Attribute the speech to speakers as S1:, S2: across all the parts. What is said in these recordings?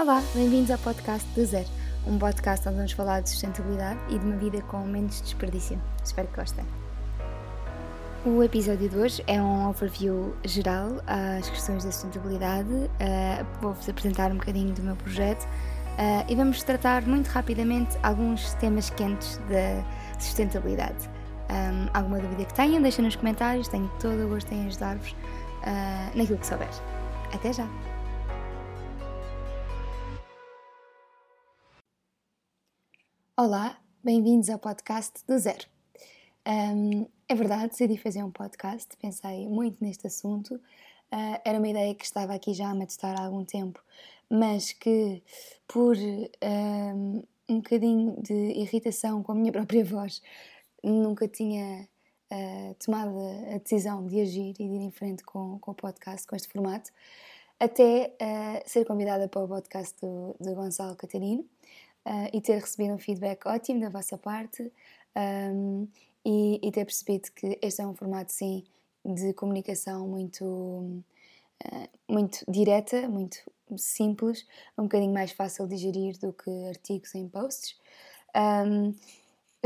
S1: Olá, bem-vindos ao podcast do Zero, um podcast onde vamos falar de sustentabilidade e de uma vida com menos desperdício. Espero que gostem. O episódio de hoje é um overview geral às questões da sustentabilidade. Uh, Vou-vos apresentar um bocadinho do meu projeto uh, e vamos tratar muito rapidamente alguns temas quentes da sustentabilidade. Um, alguma dúvida que tenham, deixem nos comentários, tenho todo o gosto em ajudar-vos uh, naquilo que souber. Até já! Olá, bem-vindos ao podcast do Zero. Um, é verdade, decidi fazer um podcast, pensei muito neste assunto. Uh, era uma ideia que estava aqui já a matutar há algum tempo, mas que por um, um bocadinho de irritação com a minha própria voz nunca tinha uh, tomado a decisão de agir e de ir em frente com, com o podcast, com este formato, até uh, ser convidada para o podcast do, do Gonçalo Catarino uh, e ter recebido um feedback ótimo da vossa parte um, e, e, ter percebido que este é um formato, sim, de comunicação muito, muito direta, muito simples, um bocadinho mais fácil de gerir do que artigos em posts. Um,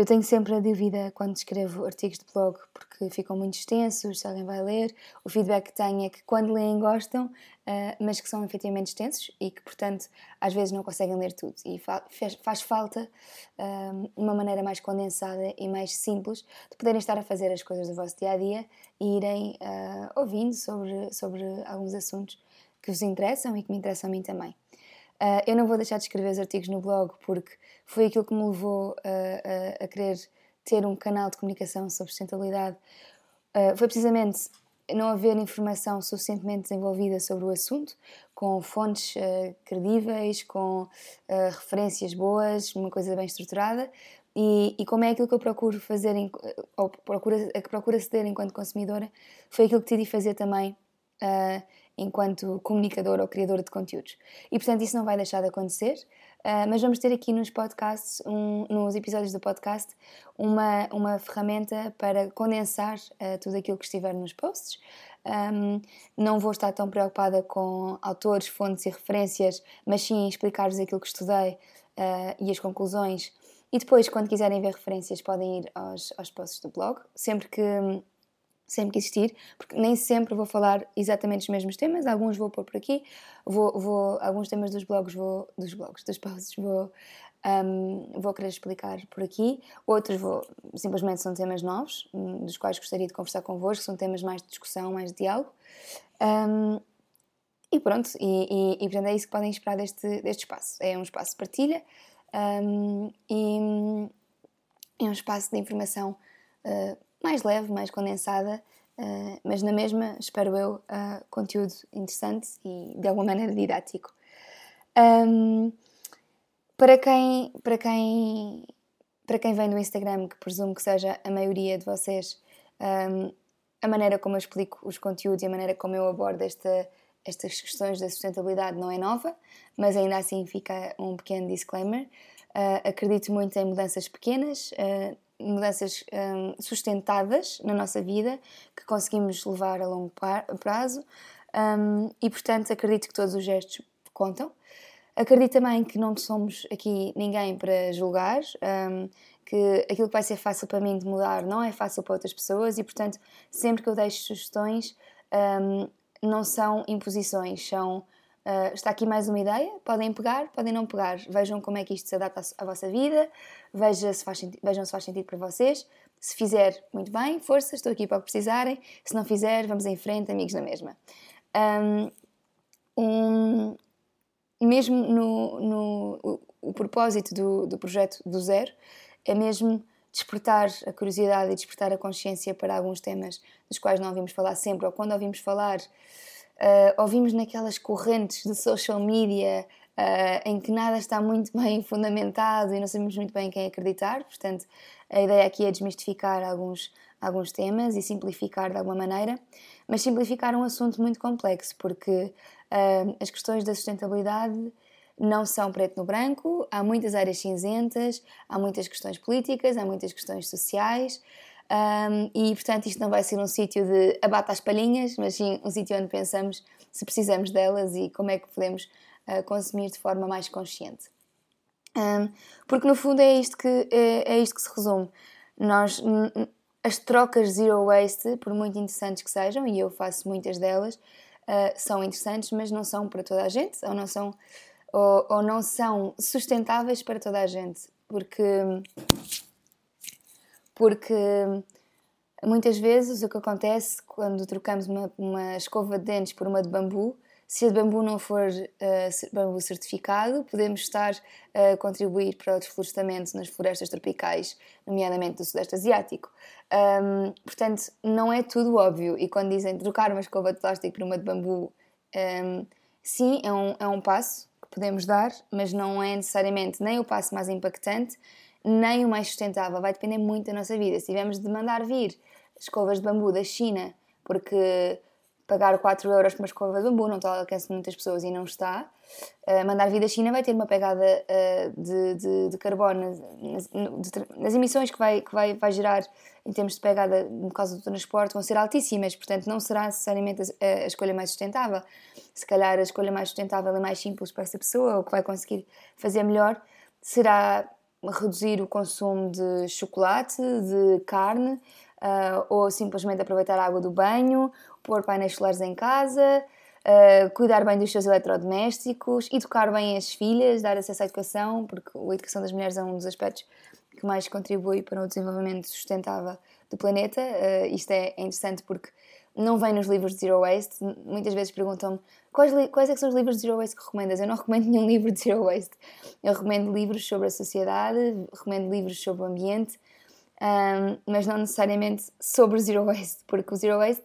S1: eu tenho sempre a dúvida quando escrevo artigos de blog, porque ficam muito extensos, se alguém vai ler. O feedback que tenho é que quando leem gostam, uh, mas que são efetivamente extensos e que, portanto, às vezes não conseguem ler tudo. E fa faz, falta uh, uma maneira mais condensada e mais simples de poderem estar a fazer as coisas do vosso dia a dia e irem uh, ouvindo sobre, sobre alguns assuntos que vos interessam e que me interessam a mim também. Uh, eu não vou deixar de escrever os artigos no blog porque foi aquilo que me levou a, a, a querer ter um canal de comunicação sobre sustentabilidade. Uh, foi precisamente não haver informação suficientemente desenvolvida sobre o assunto, com fontes uh, credíveis, com referências boas, uma coisa bem estruturada. E, e, como é aquilo que eu procuro fazer, em, ou procura, a que procuro aceder enquanto consumidora, foi aquilo que decidi fazer também enquanto comunicador ou criador de conteúdos. E portanto isso não vai deixar de acontecer, uh, mas vamos ter aqui nos podcasts, um, nos episódios do podcast, uma, uma ferramenta para condensar uh, tudo aquilo que estiver nos posts. Um, não vou estar tão preocupada com autores, fontes e referências, mas sim explicar-vos aquilo que estudei uh, e as conclusões. E depois, quando quiserem ver referências, podem ir aos, aos posts do blog. Sempre que sempre que existir, porque nem sempre vou falar exatamente os mesmos temas, alguns vou pôr por aqui, vou, vou alguns temas dos blogs vou, dos blogs, dos posts vou, um, vou querer explicar por aqui, outros vou, simplesmente são temas novos, hum, dos quais gostaria de conversar convosco, são temas mais de discussão, mais de diálogo, um, e pronto, e, e, e portanto é isso que podem esperar deste, deste espaço, é um espaço de partilha um, e é um espaço de informação uh, mais leve, mais condensada, uh, mas na mesma, espero eu, uh, conteúdo interessante e de alguma maneira didático. Um, para quem, para quem, para quem vem do Instagram, que presumo que seja a maioria de vocês, um, a maneira como eu explico os conteúdos e a maneira como eu abordo esta, estas questões da sustentabilidade não é nova, mas ainda assim fica um pequeno disclaimer. Uh, acredito muito em mudanças pequenas, uh, mudanças um, sustentadas na nossa vida que conseguimos levar a longo prazo um, e, portanto, acredito que todos os gestos contam. Acredito também que não somos aqui ninguém para julgar, um, que aquilo que vai ser fácil para mim de mudar não é fácil para outras pessoas e, portanto, sempre que eu deixo sugestões, hum, não são imposições, são Uh, está aqui mais uma ideia, podem pegar, podem não pegar. Vejam como é que isto se adapta à, vossa vida, veja se faz vejam se faz sentido para vocês. Se fizer, muito bem, força, estou aqui para o que precisarem. Se não fizer, vamos em frente, amigos na mesma. Um, mesmo no, no o, o propósito do, do projeto do zero é mesmo despertar a curiosidade e despertar a consciência para alguns temas dos quais não ouvimos falar sempre, ou quando ouvimos falar uh, ouvimos naquelas correntes de social media uh, em que nada está muito bem fundamentado e não sabemos muito bem quem acreditar. Portanto, a ideia aqui é desmistificar alguns, alguns temas e simplificar de alguma maneira, mas simplificar um assunto muito complexo, porque uh, as questões da sustentabilidade não são preto no branco, há muitas áreas cinzentas, há muitas questões políticas, há muitas questões sociais. Um, e portanto, isto não vai ser um sítio de abata as palhinhas, mas sim um sítio onde pensamos se precisamos delas e como é que podemos uh, consumir de forma mais consciente. Um, porque no fundo é isto que, é, é isto que se resume. Nós, as trocas zero waste, por muito interessantes que sejam, e eu faço muitas delas, uh, são interessantes, mas não são para toda a gente, ou não são, ou, ou não são sustentáveis para toda a gente. Porque, porque muitas vezes o que acontece quando trocamos uma, uma escova de dentes por uma de bambu se a de bambu não for uh, bambu certificado, podemos estar a contribuir para o desflorestamento nas florestas tropicais, nomeadamente do Sudeste Asiático. Um, portanto, não é tudo óbvio. E quando dizem trocar uma escova de plástico por uma de bambu, um, sim, é um, é um passo que podemos dar, mas não é necessariamente nem o passo mais impactante, nem o mais sustentável. Vai depender muito da nossa vida. Se tivermos de mandar vir escovas de bambu da China, porque pagar 4 euros por uma escova de bambu não está ao alcance de muitas pessoas e não está. Uh, mandar vir da China vai ter uma pegada uh, de, de, de, carbono nas, nas, emissões que, vai, que vai, vai gerar em termos de pegada por causa do transporte vão ser altíssimas, portanto não será necessariamente a, a, escolha mais sustentável. Se calhar a escolha mais sustentável e mais simples para essa pessoa, ou que vai conseguir fazer melhor, será reduzir o consumo de chocolate, de carne, uh, ou simplesmente aproveitar a água do banho, pôr painéis solares em casa, uh, cuidar bem dos seus eletrodomésticos, educar bem as filhas, dar acesso à educação, porque a educação das mulheres é um dos aspectos que mais contribui para o desenvolvimento sustentável do planeta. Uh, isto é, interessante porque não vem nos livros de Zero Waste. Muitas vezes perguntam-me quais, quais é são os livros de Zero Waste que recomendas. Eu não recomendo nenhum livro de Zero Waste. Eu recomendo livros sobre a sociedade, recomendo livros sobre o ambiente, um, mas não necessariamente sobre Zero Waste, porque o Zero Waste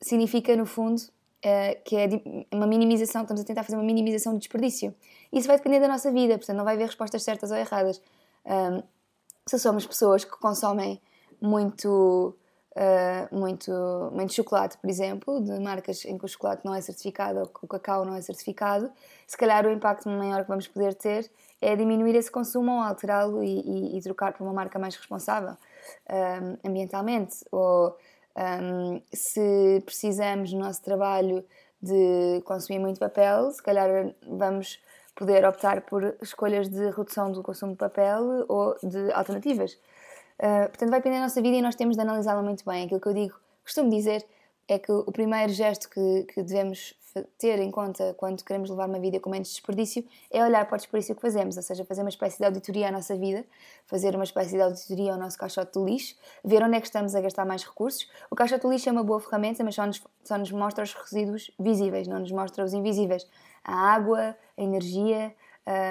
S1: significa, no fundo, uh, que é uma minimização, estamos a tentar fazer uma minimização do desperdício. Isso vai depender da nossa vida, portanto, não vai haver respostas certas ou erradas. Um, se somos pessoas que consomem muito, uh, muito, muito chocolate, por exemplo, de marcas em que o chocolate não é certificado ou que o cacau não é certificado, se calhar o impacto maior que vamos poder ter é diminuir esse consumo ou alterá-lo e, e, e, trocar por uma marca mais responsável um, ambientalmente. Ou um, se precisamos no nosso trabalho de consumir muito papel, se calhar vamos poder optar por escolhas de redução do consumo de papel ou de alternativas. Uh, portanto, vai depender da nossa vida e nós temos de analisá-la muito bem. Aquilo que eu digo, costumo dizer, é que o primeiro gesto que, que devemos ter em conta quando queremos levar uma vida com menos desperdício é olhar para o desperdício que fazemos, ou seja, fazer uma espécie de auditoria à nossa vida, fazer uma espécie de auditoria ao nosso caixote de lixo, ver onde é que estamos a gastar mais recursos. O caixote de lixo é uma boa ferramenta, mas só nos, só nos mostra os resíduos visíveis, não nos mostra os invisíveis. A água, a energia,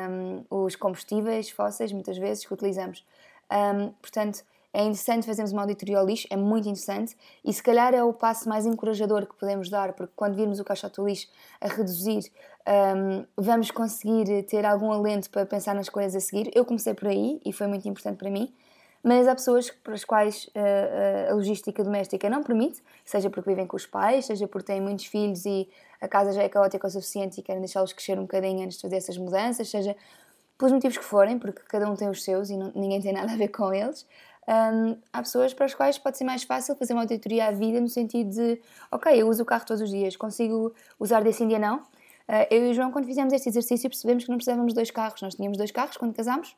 S1: um, os combustíveis fósseis, muitas vezes, que utilizamos. Um, portanto, é interessante fazermos uma auditoria ao lixo, é muito interessante e se calhar é o passo mais encorajador que podemos dar, porque quando virmos o caixote do lixo a reduzir, um, vamos conseguir ter algum alento para pensar nas coisas a seguir. Eu comecei por aí e foi muito importante para mim, mas há pessoas para as quais uh, a logística doméstica não permite, seja porque vivem com os pais, seja porque têm muitos filhos e a casa já é caótica o suficiente e querem deixá-los crescer um bocadinho antes de fazer essas mudanças, seja pelos motivos que forem, porque cada um tem os seus e não, ninguém tem nada a ver com eles. Um, há pessoas para as quais pode ser mais fácil fazer uma auditoria à vida no sentido de, ok, eu uso o carro todos os dias, consigo usar desse dia não? Uh, eu e o João, quando fizemos este exercício, percebemos que não precisávamos de dois carros. Nós tínhamos dois carros quando casámos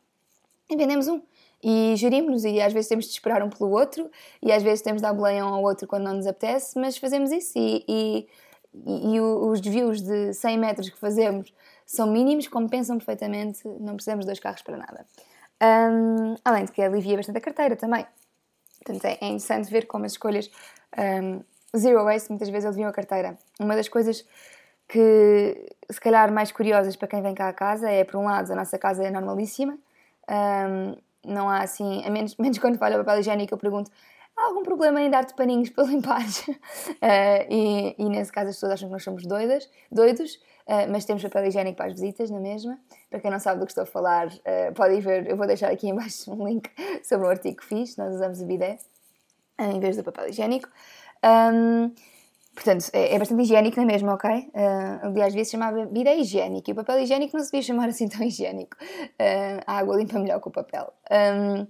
S1: e vendemos um. E gerimos-nos, e às vezes temos de esperar um pelo outro, e às vezes temos de dar boleia um ao outro quando não nos apetece, mas fazemos isso. E, e, e, e os desvios de 100 metros que fazemos são mínimos, compensam perfeitamente, não precisamos de dois carros para nada. Um, além de que alivia bastante a carteira também. Portanto, é, é interessante ver como as escolhas um, zero waste muitas vezes aliviam a carteira. Uma das coisas que, se calhar, mais curiosas para quem vem cá a casa é, por um lado, a nossa casa é normalíssima. Um, não há assim, a menos, menos quando falha o papel higiênico, eu pergunto: há algum problema em dar-te paninhos para limpar? uh, e, e, nesse caso as pessoas acham que nós somos doidas, doidos. Uh, mas temos papel higiênico para as visitas, na mesma. Para quem não sabe do que estou a falar, uh, podem ver, eu vou deixar aqui embaixo um link sobre o artigo que fiz. Nós usamos o bidé em vez do papel higiênico. Um, portanto, é, é, bastante higiênico, não é mesmo, ok? Uh, aliás, devia se chamar bidé higiênico e o papel higiênico não se devia chamar assim tão higiênico. Uh, a água limpa melhor que o papel. Um,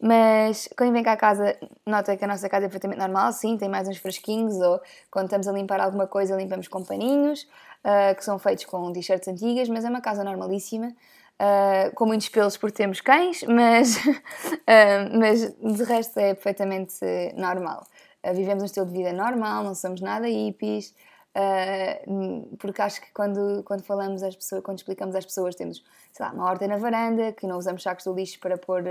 S1: mas quando vem cá a casa, nota que a nossa casa é perfeitamente normal, sim, tem mais uns fresquinhos, ou quando estamos a limpar alguma coisa, limpamos com paninhos. uh, que são feitos com t-shirts antigas, mas é uma casa normalíssima, uh, com muitos pelos porque temos cães, mas, mas de resto é perfeitamente normal. vivemos um estilo de vida normal, não somos nada hippies, porque acho que quando, quando falamos às pessoas, quando explicamos às pessoas, temos sei lá, uma horta na varanda, que não usamos sacos de lixo para pôr,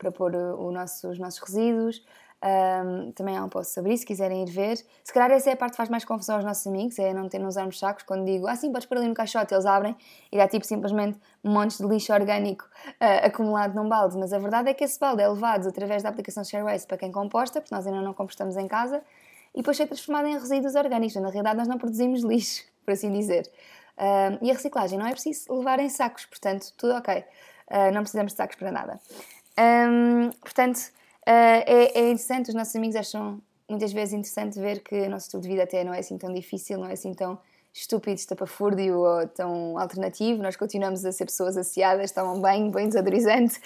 S1: para pôr o nosso, os nossos resíduos. Um, também há um post sobre isso, se quiserem ir ver. Se calhar essa é a parte que faz mais confusão aos nossos amigos, é não ter nos usarmos sacos. Quando digo, ah sim, podes pôr ali no caixote, eles abrem e dá tipo simplesmente montes de lixo orgânico uh, acumulado num balde. Mas a verdade é que esse balde é levado através da aplicação ShareWaste para quem composta, porque nós ainda não compostamos em casa, e depois é transformado em resíduos orgânicos. Na realidade, nós não produzimos lixo, por assim dizer. Uh, e a reciclagem não é preciso levar em sacos, portanto, tudo ok. Uh, não precisamos de sacos para nada. Um, portanto, Uh, é, é, interessante, os nossos amigos acham muitas vezes interessante ver que o nosso estilo de vida até não é assim tão difícil, não é assim tão estúpido, estapafúrdio ou tão alternativo. Nós continuamos a ser pessoas associadas, tomam bem, bem desodorizante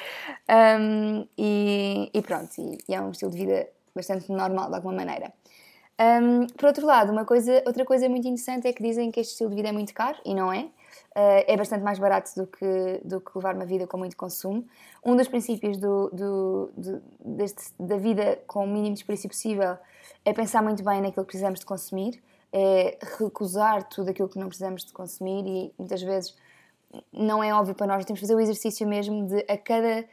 S1: um, e, e, pronto, e, e, é um estilo de vida bastante normal de alguma maneira. Um, por outro lado, uma coisa, outra coisa muito interessante é que dizem que este estilo de vida é muito caro e não é. Uh, é bastante mais barato do que, do que levar uma vida com muito consumo. Um dos princípios do, do, do deste, da vida com o mínimo desperdício possível é pensar muito bem naquilo que precisamos de consumir, é recusar tudo aquilo que não precisamos de consumir e muitas vezes não é óbvio para nós, temos que fazer o exercício mesmo de a cada,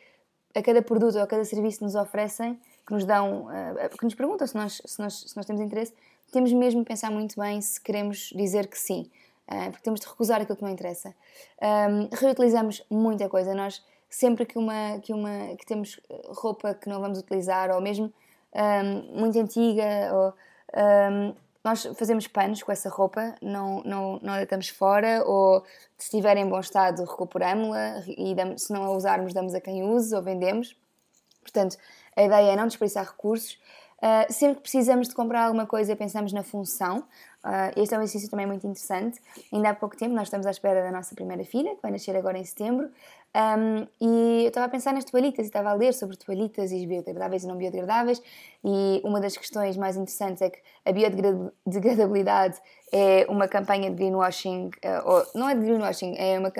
S1: a cada produto ou a cada serviço que nos oferecem, que nos dão, uh, que nos perguntam se nós, se, nós, se nós temos interesse, temos mesmo que pensar muito bem se queremos dizer que sim. Ah, porque temos de recusar aquilo que não interessa. Um, reutilizamos muita coisa. Nós, sempre que, uma, que, uma, que temos roupa que não vamos utilizar, ou mesmo um, muito antiga, ou, um, nós fazemos panos com essa roupa, não, não, não a deitamos fora, ou se estiver em bom estado, recuperamos-la e damos, se não a usarmos, damos a quem use ou vendemos. Portanto, a ideia é não desperdiçar recursos. Uh, sempre que precisamos de comprar alguma coisa, pensamos na função. Uh, este é um exercício também muito interessante. Ainda há pouco tempo nós estamos à espera da nossa primeira filha, que vai nascer agora em setembro, um, e eu estava a pensar nas toalhitas e estava a ler sobre toalhitas e biodegradáveis e não biodegradáveis, e uma das questões mais interessantes é que a biodegradabilidade é uma campanha de greenwashing, uh, ou, não é de greenwashing, é uma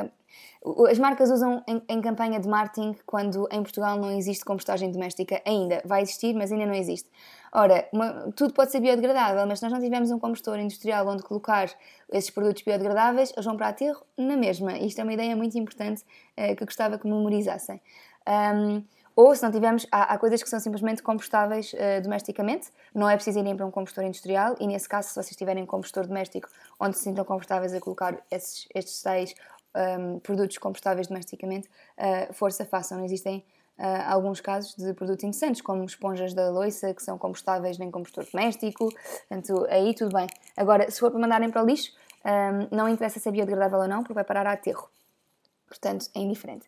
S1: as marcas usam em, em, campanha de marketing quando em Portugal não existe compostagem doméstica ainda. Vai existir, mas ainda não existe. Ora, uma, tudo pode ser biodegradável, mas se nós não tivermos um compostor industrial onde colocar esses produtos biodegradáveis, eles vão para aterro na mesma. Isto é uma ideia muito importante uh, que gostava que memorizassem. Um, ou se não tivermos, há, há, coisas que são simplesmente compostáveis uh, domesticamente, não é preciso irem para um compostor industrial e nesse caso, se vocês tiverem um compostor doméstico onde se sintam confortáveis a colocar esses, estes seis um, produtos compostáveis domesticamente, uh, força façam. Existem uh, alguns casos de produtos interessantes, como esponjas da loiça que são compostáveis nem compostor doméstico, portanto, aí tudo bem. Agora, se for para mandarem para o lixo, um, não interessa se é biodegradável ou não, porque vai parar a aterro. Portanto, é indiferente.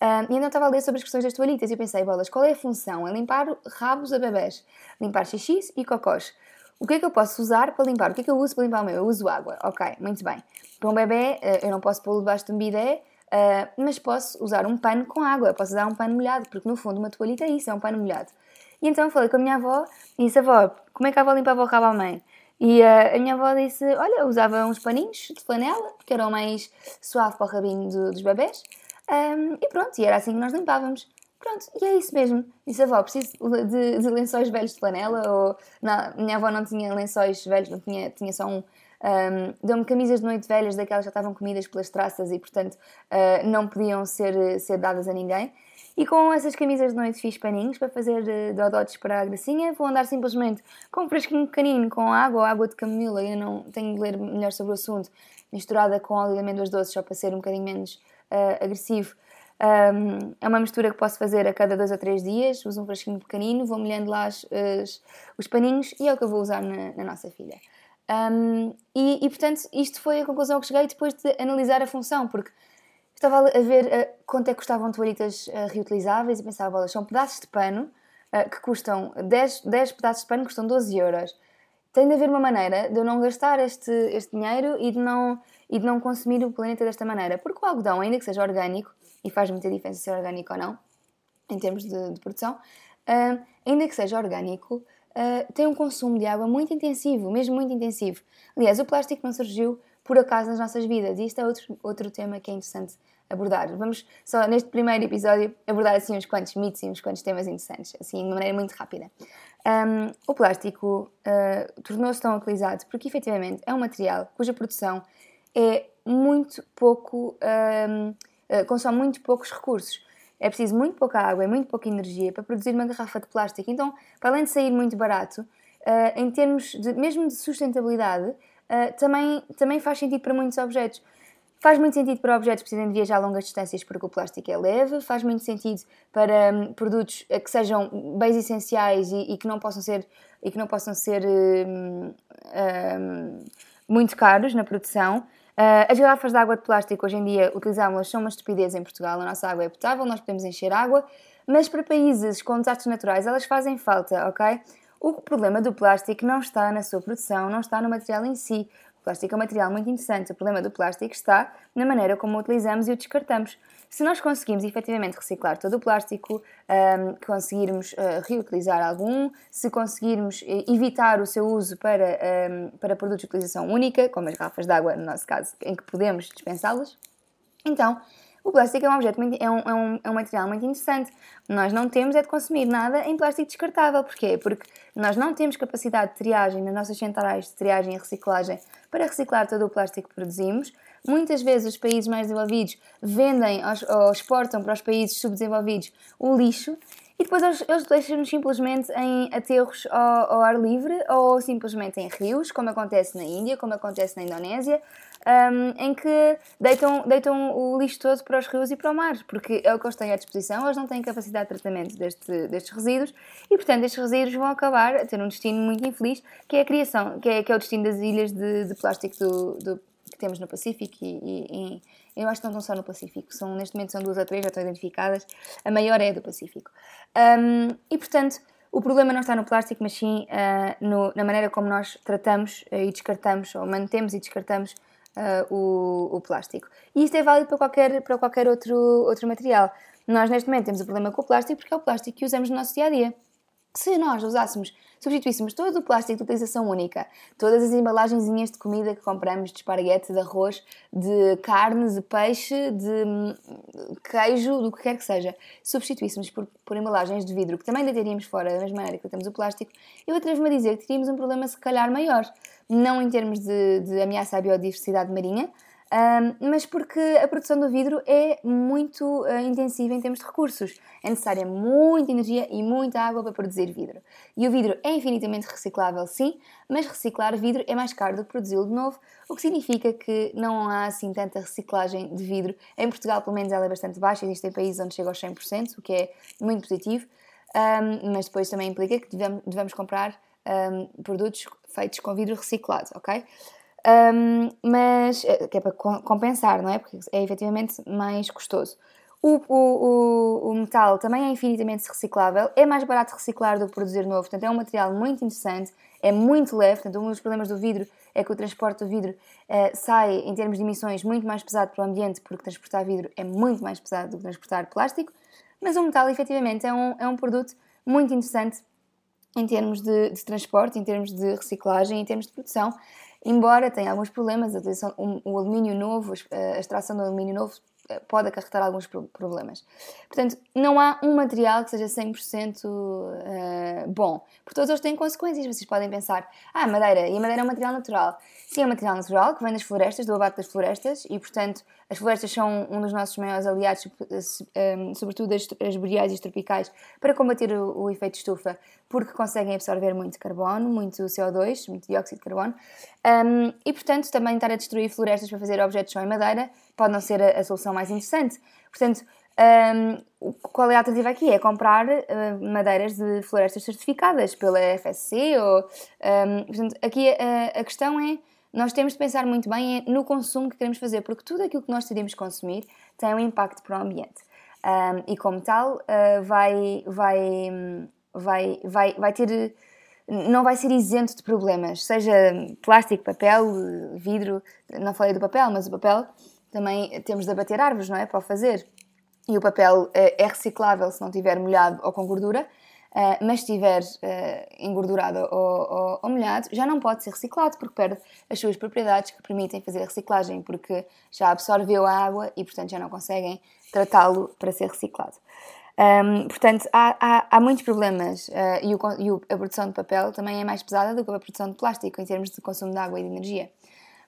S1: Um, e então estava a ler sobre as questões das toalhitas e pensei, bolas, qual é a função? É limpar rabos a bebés, limpar xixis e cocós. O que é que eu posso usar para limpar? O que é que eu uso para limpar o meu? Eu uso água. Ok, muito bem. Para um bebê, eh, eu não posso pô-lo debaixo de um bidé, Uh, mas posso usar um pano com água, posso usar um pano molhado, porque no fundo uma toalhita é isso, é um pano molhado. E então falei com a minha avó e disse: Avó, como é que a avó limpava o rabo à mãe? E uh, a minha avó disse: Olha, usava uns paninhos de flanela, que eram mais suave para o rabinho do, dos bebés, e pronto, e era assim que nós limpávamos. Pronto, e é isso mesmo. Disse a avó, preciso de, de lençóis velhos de flanela, ou não, minha avó não tinha lençóis velhos, não tinha, tinha só um, um, Deu-me camisas de noite velhas, daquelas que já estavam comidas pelas traças e, portanto, uh, não podiam ser, ser dadas a ninguém. E com essas camisas de noite fiz paninhos para fazer uh, dodotes para a gracinha. Vou andar simplesmente com um fresquinho pequenino, com água água de camomila. Eu não tenho de ler melhor sobre o assunto. Misturada com óleo de amêndoas doces, só para ser um bocadinho menos uh, agressivo. Um, é uma mistura que posso fazer a cada dois ou três dias. Uso um fresquinho pequenino, vou molhando lá as, as, os paninhos e é o que eu vou usar na, na nossa filha. Um, e, e, portanto, isto foi a conclusão que cheguei depois de analisar a função, porque estava a ver uh, quanto é que custavam toalhitas uh, reutilizáveis e pensava, bolas, são pedaços de pano uh, que custam 10, 10 pedaços de pano custam 12 euros. Tem de haver uma maneira de eu não gastar este, este dinheiro e de, não, e de não consumir o planeta desta maneira, porque o algodão, ainda que seja orgânico, e faz muita diferença se é orgânico ou não, em termos de, de produção, ainda que seja orgânico, uh, tem um consumo de água muito intensivo, mesmo muito intensivo. Aliás, o plástico não surgiu por acaso nas nossas vidas. E isto é outro, outro tema que é interessante abordar. Vamos só neste primeiro episódio abordar assim uns quantos mitos e uns quantos temas interessantes, assim de maneira muito rápida. Um, o plástico uh, tornou-se tão utilizado porque efetivamente é um material cuja produção é muito pouco, uh, consome muito poucos recursos. É preciso muito pouca água e muito pouca energia para produzir uma garrafa de plástico. Então, para além de sair muito barato, uh, em termos de, mesmo de sustentabilidade, também, também faz sentido para muitos objetos. Faz muito sentido para objetos que precisem de viajar longas distâncias porque o plástico é leve, faz muito sentido para um, produtos eh, que sejam bens essenciais e, e, que não possam ser, e que não possam ser um, um, muito caros na produção. Uh, as garrafas de água de plástico hoje em dia utilizámos-las são uma estupidez em Portugal. A nossa água é potável, nós podemos encher água, mas para países com desastres naturais elas fazem falta, ok? O problema do plástico não está na sua produção, não está no material em si. O plástico é um material muito interessante. O problema do plástico está na maneira como o utilizamos e o descartamos. Se nós conseguirmos efetivamente reciclar todo o plástico, um, conseguirmos uh, reutilizar algum, se conseguirmos uh, evitar o seu uso para, um, para produtos de utilização única, como as garrafas de água, no nosso caso, em que podemos dispensá-las, então o plástico é um objeto é, um, é, um, é um material muito interessante. Nós não temos é de consumir nada em plástico descartável. Porquê? Porque nós não temos capacidade de triagem nas nossas centrais de triagem e reciclagem para reciclar todo o plástico que produzimos. Muitas vezes os países mais desenvolvidos vendem ou exportam para os países subdesenvolvidos o lixo e depois eles, deixam-nos simplesmente em aterros ao, ao, ar livre ou simplesmente em rios, como acontece na Índia, como acontece na Indonésia, um, em que deitam, deitam o lixo todo para os rios e para o mar, porque é o que eles têm à disposição, eles não têm capacidade de tratamento deste, destes resíduos e, portanto, estes resíduos vão acabar a ter um destino muito infeliz, que é a criação, que é, que é o destino das ilhas de, de plástico do, do, que temos no Pacífico e, e, e, eu acho que não estão só no Pacífico, são, neste momento são duas ou três, já estão identificadas, a maior é a do Pacífico. Um, e, portanto, o problema não está no plástico, mas sim uh, no, na maneira como nós tratamos uh, e descartamos, ou mantemos e descartamos uh, o, o, plástico. E isto é válido para qualquer, para qualquer outro, outro material. Nós, neste momento, temos o problema com o plástico porque é o plástico que usamos no nosso dia a dia. Se nós usássemos, substituíssemos todo o plástico de utilização única, todas as embalagenzinhas de comida que compramos, de esparguete, de arroz, de carne, de peixe, de hum, queijo, do que quer que seja, substituíssemos por, por embalagens de vidro, que também deitaríamos fora da mesma maneira que temos o plástico, eu atrevo-me a dizer que teríamos um problema se calhar maior. Não em termos de, de ameaça à biodiversidade marinha, um, mas porque a produção do vidro é muito uh, intensiva em termos de recursos. É necessária muita energia e muita água para produzir vidro. E o vidro é infinitamente reciclável, sim, mas reciclar vidro é mais caro do que produzi-lo de novo, o que significa que não há assim tanta reciclagem de vidro. Em Portugal, pelo menos, ela é bastante baixa, existem países onde chega aos 100%, o que é muito positivo, um, mas depois também implica que devemos, devemos comprar um, produtos feitos com vidro reciclado, ok? Um, mas eh, que é para compensar, não é? Porque é efetivamente mais custoso. O, o, o, metal também é infinitamente reciclável, é mais barato reciclar do que produzir novo, portanto é um material muito interessante, é muito leve, portanto um dos problemas do vidro é que o transporte do vidro uh, sai em termos de emissões muito mais pesado para o ambiente, porque transportar vidro é muito mais pesado do que transportar plástico, mas o metal efetivamente é um, é um produto muito interessante em termos de, de transporte, em termos de reciclagem, em termos de produção, embora tenha alguns problemas, a o, o alumínio novo, a extração do alumínio novo eh, pode acarretar alguns problemas. Portanto, não há um material que seja 100% uh, eh, bom, porque todos eles têm consequências. Vocês podem pensar, ah, madeira, e a madeira é um material natural. Sim, é um material natural que vem das florestas, do abate das florestas, e portanto as florestas são um dos nossos maiores aliados, eh, sobretudo as, as boreais e as tropicais, para combater o, o efeito estufa, porque conseguem absorver muito carbono, muito CO2, muito dióxido de carbono, um, e portanto também estar a destruir florestas para fazer objetos só em madeira pode não ser a, a solução mais interessante. Portanto, um, qual é a alternativa aqui? É comprar uh, madeiras de florestas certificadas pela FSC ou, um, portanto, aqui a, a questão é nós temos de pensar muito bem no consumo que queremos fazer, porque tudo aquilo que nós decidimos consumir tem um impacto para o ambiente. Um, e como tal, uh, vai, vai, vai, vai, vai ter. Não vai ser isento de problemas, seja plástico, papel, vidro. Não falei do papel, mas o papel também temos de abater árvores, não é? Para o fazer. E o papel é, é reciclável se não tiver molhado ou com gordura. Uh, mas se estiver uh, engordurado ou, ou, ou, molhado, já não pode ser reciclado porque perde as suas propriedades que permitem fazer a reciclagem, porque já absorveu a água e, portanto, já não conseguem tratá-lo para ser reciclado. Um, portanto, há, há, há, muitos problemas uh, e, o, e, a produção de papel também é mais pesada do que a produção de plástico em termos de consumo de água e de energia.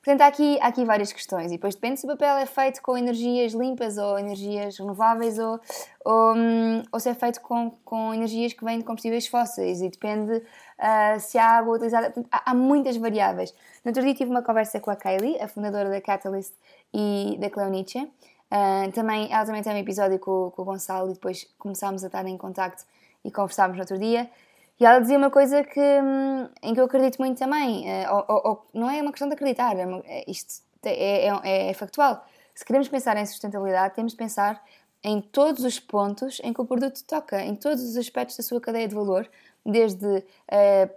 S1: Portanto, há aqui, há aqui várias questões e depois depende se o papel é feito com energias limpas ou energias renováveis ou, ou, hum, ou se é feito com, com energias que vêm de combustíveis fósseis e depende uh, se a água utilizada... Há, há, muitas variáveis. No outro dia tive uma conversa com a Kaylee, a fundadora da Catalyst e da Cleonice. Uh, também, ela também tem um episódio com, com o Gonçalo e depois começámos a estar em contacto e conversámos no outro dia. E ela dizia uma coisa que, hum, em que eu acredito muito também. Uh, ou, ou, não é uma questão de acreditar, é, é isto é, é, é, factual. Se queremos pensar em sustentabilidade, temos de pensar em todos os pontos em que o produto toca, em todos os aspectos da sua cadeia de valor, desde uh,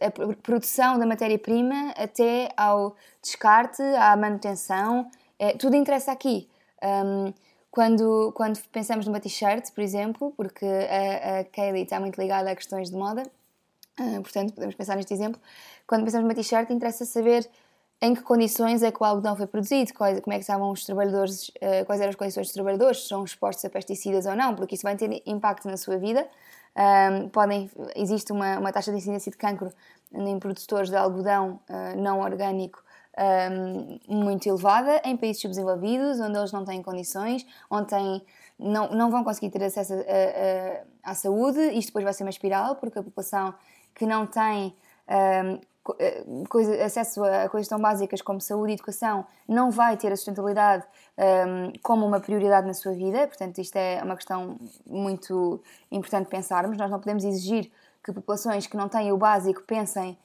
S1: a produção da matéria-prima até ao descarte, à manutenção, uh, tudo interessa aqui. Um, quando, quando pensamos numa t-shirt, por exemplo, porque a, a Kaylee está muito ligada a questões de moda, uh, portanto podemos pensar neste exemplo, quando pensamos numa t-shirt interessa saber em que condições é que o algodão foi produzido, quais, como é que estavam os trabalhadores, uh, quais eram as condições dos trabalhadores, se são expostos a pesticidas ou não, porque isso vai ter impacto na sua vida. Um, podem, existe uma, uma taxa de incidência de cancro em produtores de algodão uh, não orgânico um, muito elevada em países subdesenvolvidos, onde eles não têm condições, onde têm, não, não vão conseguir ter acesso a, a, à saúde. Isto depois vai ser uma espiral, porque a população que não tem um, eh, coisa, acesso a coisas tão básicas como saúde e educação não vai ter a sustentabilidade um, como uma prioridade na sua vida. Portanto, isto é uma questão muito importante pensarmos. Nós não podemos exigir que populações que não têm o básico pensem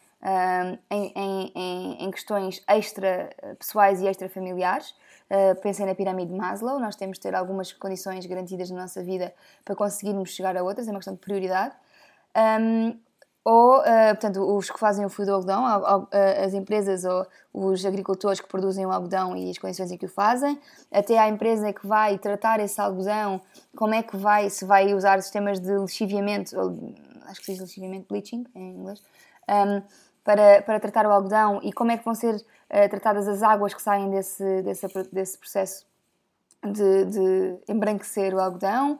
S1: em, em, em, questões extra pessoais e extra familiares. Uh, pensem na pirâmide de Maslow, nós temos de ter algumas condições garantidas na nossa vida para conseguirmos chegar a outras, é uma questão de prioridade. Um, ou, uh, portanto, os que fazem o fio do algodão, as empresas ou os agricultores que produzem o algodão e as condições em que o fazem, até à empresa que vai tratar esse algodão, como é que vai, se vai usar sistemas de lixiviamento, ou, acho que se diz lixiviamento, bleaching em inglês, um, para, para tratar o algodão e como é que vão ser uh, tratadas as águas que saem desse, desse, desse processo de, de embranquecer o algodão,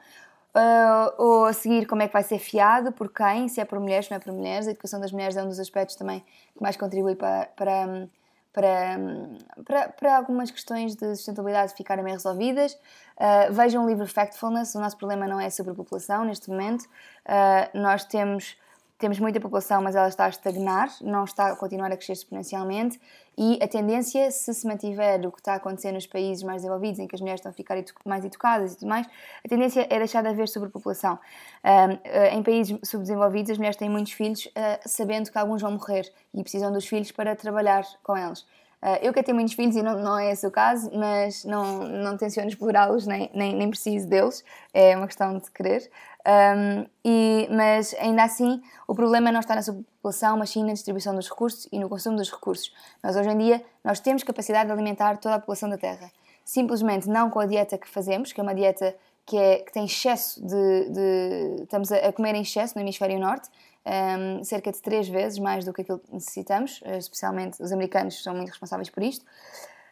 S1: uh, ou a seguir como é que vai ser fiado, por quem, se é por mulheres, se não é por mulheres. A educação das mulheres é um dos aspectos também que mais contribui para, para, para, para, para algumas questões de sustentabilidade ficarem bem resolvidas. Uh, vejam o livro Factfulness, o nosso problema não é a população neste momento. Uh, nós temos temos muita população, mas ela está a estagnar, não está a continuar a crescer exponencialmente e a tendência, se se mantiver o que está a acontecer nos países mais desenvolvidos, em que as mulheres estão a ficar mais educadas e tudo mais, a tendência é deixar de haver sobrepopulação. Um, eh, em países subdesenvolvidos, as mulheres têm muitos filhos, uh, sabendo que alguns vão morrer e precisam dos filhos para trabalhar com eles. Uh, eu quero ter muitos filhos e não, não é esse o caso, mas não, não tenciono explorá-los, nem, nem, nem preciso deles, é uma questão de querer. Um, e, mas ainda assim, o problema não está na superpopulação, mas sim na distribuição dos recursos e no consumo dos recursos. Nós hoje em dia nós temos capacidade de alimentar toda a população da Terra. Simplesmente não com a dieta que fazemos, que é uma dieta que, é, que tem excesso de, de Estamos a comer em excesso no hemisfério norte, um, cerca de três vezes mais do que aquilo que necessitamos, eh, especialmente os americanos são muito responsáveis por isto.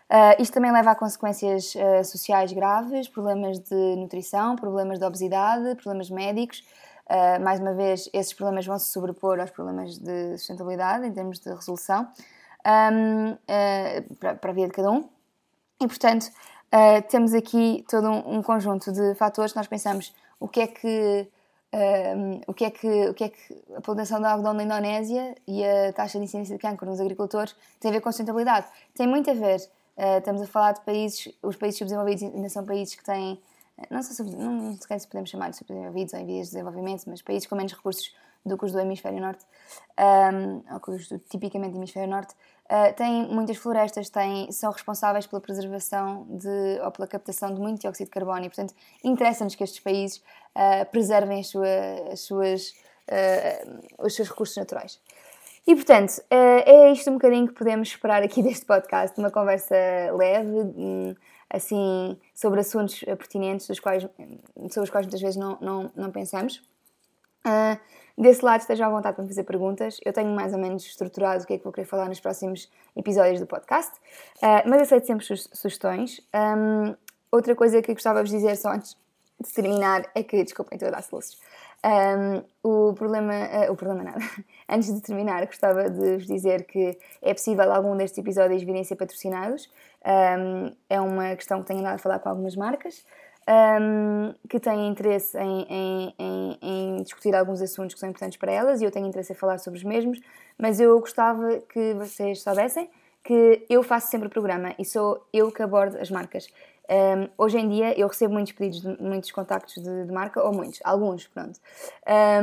S1: Uh, isto também leva a consequências uh, sociais graves, problemas de nutrição, problemas de obesidade, problemas médicos. Uh, mais uma vez, esses problemas vão se sobrepor aos problemas de sustentabilidade em termos de resolução um, para, para, a vida de cada um. E, portanto, temos aqui todo um, um, conjunto de fatores nós pensamos o que é que um, o, que é que, o que é que a plantação de algodão na Indonésia e a taxa de incidência de cancro nos agricultores tem a ver com sustentabilidade? Tem muito a ver. Uh, estamos a falar de países, os países subdesenvolvidos ainda são países que têm, não sei se, não, sei se podemos chamar de subdesenvolvidos ou em vias de desenvolvimento, mas países com menos recursos do que os do hemisfério norte, um, ou que os do tipicamente hemisfério norte, uh, têm muitas florestas, têm, são responsáveis pela preservação de, ou pela captação de muito dióxido de carbono e, portanto, interessa-nos que estes países uh, preservem as, sua, as suas, uh, os seus recursos naturais. E, portanto, é isto um bocadinho que podemos esperar aqui deste podcast, uma conversa leve, hum, assim, sobre assuntos pertinentes dos quais, sobre os quais muitas vezes não, não, não pensamos. Uh, desse lado, estejam à vontade para me fazer perguntas. Eu tenho mais ou menos estruturado o que é que vou querer falar nos próximos episódios do podcast, uh, mas aceito sempre su sugestões. Um, outra coisa que gostava de dizer só antes de terminar é que, desculpem, estou a dar soluços. Um, o problema, uh, o problema nada. Antes de terminar, gostava de vos dizer que é possível algum destes episódios virem a ser patrocinados. Um, é uma questão que tenho andado a falar com algumas marcas um, que têm interesse em, em, em, em, discutir alguns assuntos que são importantes para elas e eu tenho interesse em falar sobre os mesmos, mas eu gostava que vocês soubessem que eu faço sempre o programa e sou eu que abordo as marcas. Um, hoje em dia eu recebo muitos pedidos, de, muitos contactos de, de, marca, ou muitos, alguns, pronto.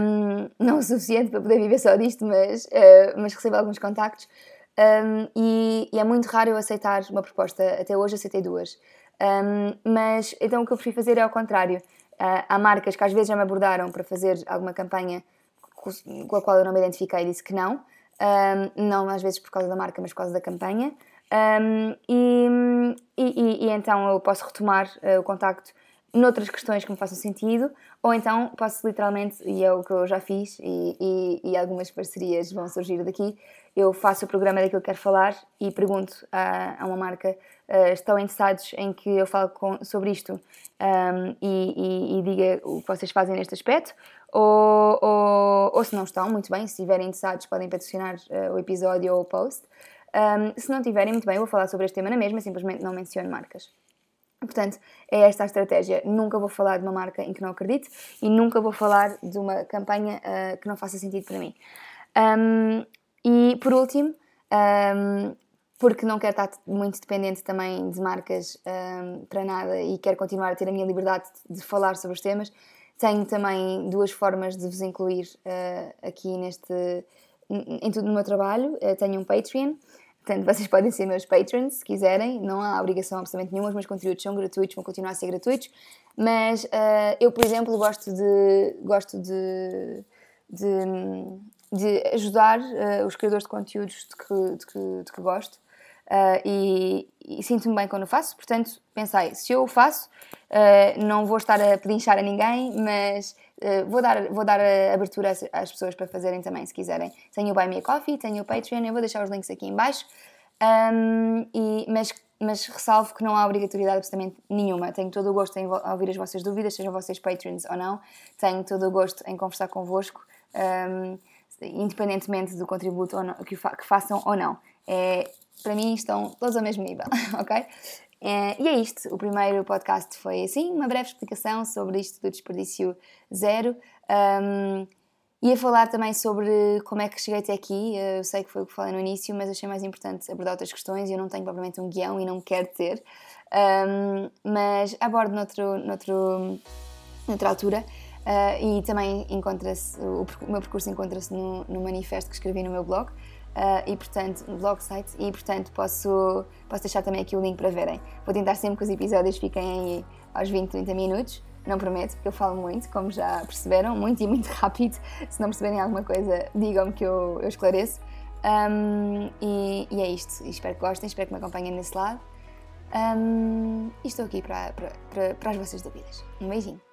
S1: Um, não o suficiente para poder viver só disto, mas, uh, mas recebo alguns contactos um, e, e, é muito raro eu aceitar uma proposta. Até hoje aceitei duas. Mas então o que eu prefiro fazer é ao contrário. Uh, há marcas que às vezes já me abordaram para fazer alguma campanha com a qual eu não me identifiquei e disse que não. não às vezes por causa da marca, mas por causa da campanha. Um, e, e, e, então eu posso retomar uh, o contacto noutras questões que me façam sentido, ou então posso literalmente, e é o que eu já fiz, e, e, e, algumas parcerias vão surgir daqui, eu faço o programa daquilo que quero falar e pergunto a, a uma marca: uh, estão interessados em que eu fale com, sobre isto um, e, e, diga o que vocês fazem neste aspecto? Ou, ou, ou se não estão, muito bem, se estiverem interessados, podem patrocinar uh, o episódio ou o post. Um, se não tiverem, muito bem, eu vou falar sobre este tema na mesma, simplesmente não menciono marcas. Portanto, é esta a estratégia. Nunca vou falar de uma marca em que não acredito e nunca vou falar de uma campanha uh, que não faça sentido para mim. Um, e por último, um, porque não quero estar muito dependente também de marcas um, para nada e quero continuar a ter a minha liberdade de falar sobre os temas, tenho também duas formas de vos incluir uh, aqui neste em tudo no meu trabalho. Uh, tenho um Patreon Portanto, vocês podem ser meus patrons se quiserem, não há obrigação absolutamente nenhuma, os meus conteúdos são gratuitos, vão continuar a ser gratuitos, mas uh, eu, por exemplo, gosto de, gosto de, de, de ajudar uh, os criadores de conteúdos de que, de que, de que gosto uh, e, e sinto-me bem quando faço, portanto, pensei, se eu o faço, não vou estar a pedinchar a ninguém, mas Uh, vou, dar, vou dar abertura às, às, pessoas para fazerem também, se quiserem. Tenho o Buy Me a Coffee, tenho o Patreon, eu vou deixar os links aqui em baixo. Um, e, mas, mas ressalvo que não há obrigatoriedade absolutamente nenhuma. Tenho todo o gosto em ouvir as vossas dúvidas, sejam vocês Patreons ou não. Tenho todo o gosto em conversar convosco, um, independentemente do contributo que, fa que, façam ou não. É, para mim estão todos ao mesmo nível, ok? É, e é isto. O primeiro podcast foi assim, uma breve explicação sobre isto do desperdício zero. Um, ia falar também sobre como é que cheguei até aqui. Eu sei que foi o que falei no início, mas achei mais importante abordar outras questões. Eu não tenho propriamente um guião e não quero ter. Um, mas abordo noutro, noutro, noutra altura. Uh, e também encontra-se, o, o, meu percurso encontra-se no, no manifesto que escrevi no meu blog. Uh, e portanto, no blog site, e portanto posso, posso deixar também aqui o link para verem. Vou tentar sempre que os episódios fiquem aí aos 20, 30 minutos, não prometo, porque eu falo muito, como já perceberam, muito e muito rápido. Se não perceberem alguma coisa, digam-me que eu, eu esclareço. Um, e, e, é isto, espero que gostem, espero que me acompanhem nesse lado. Um, e estou aqui para, para, para, para as vossas dúvidas. Um beijinho.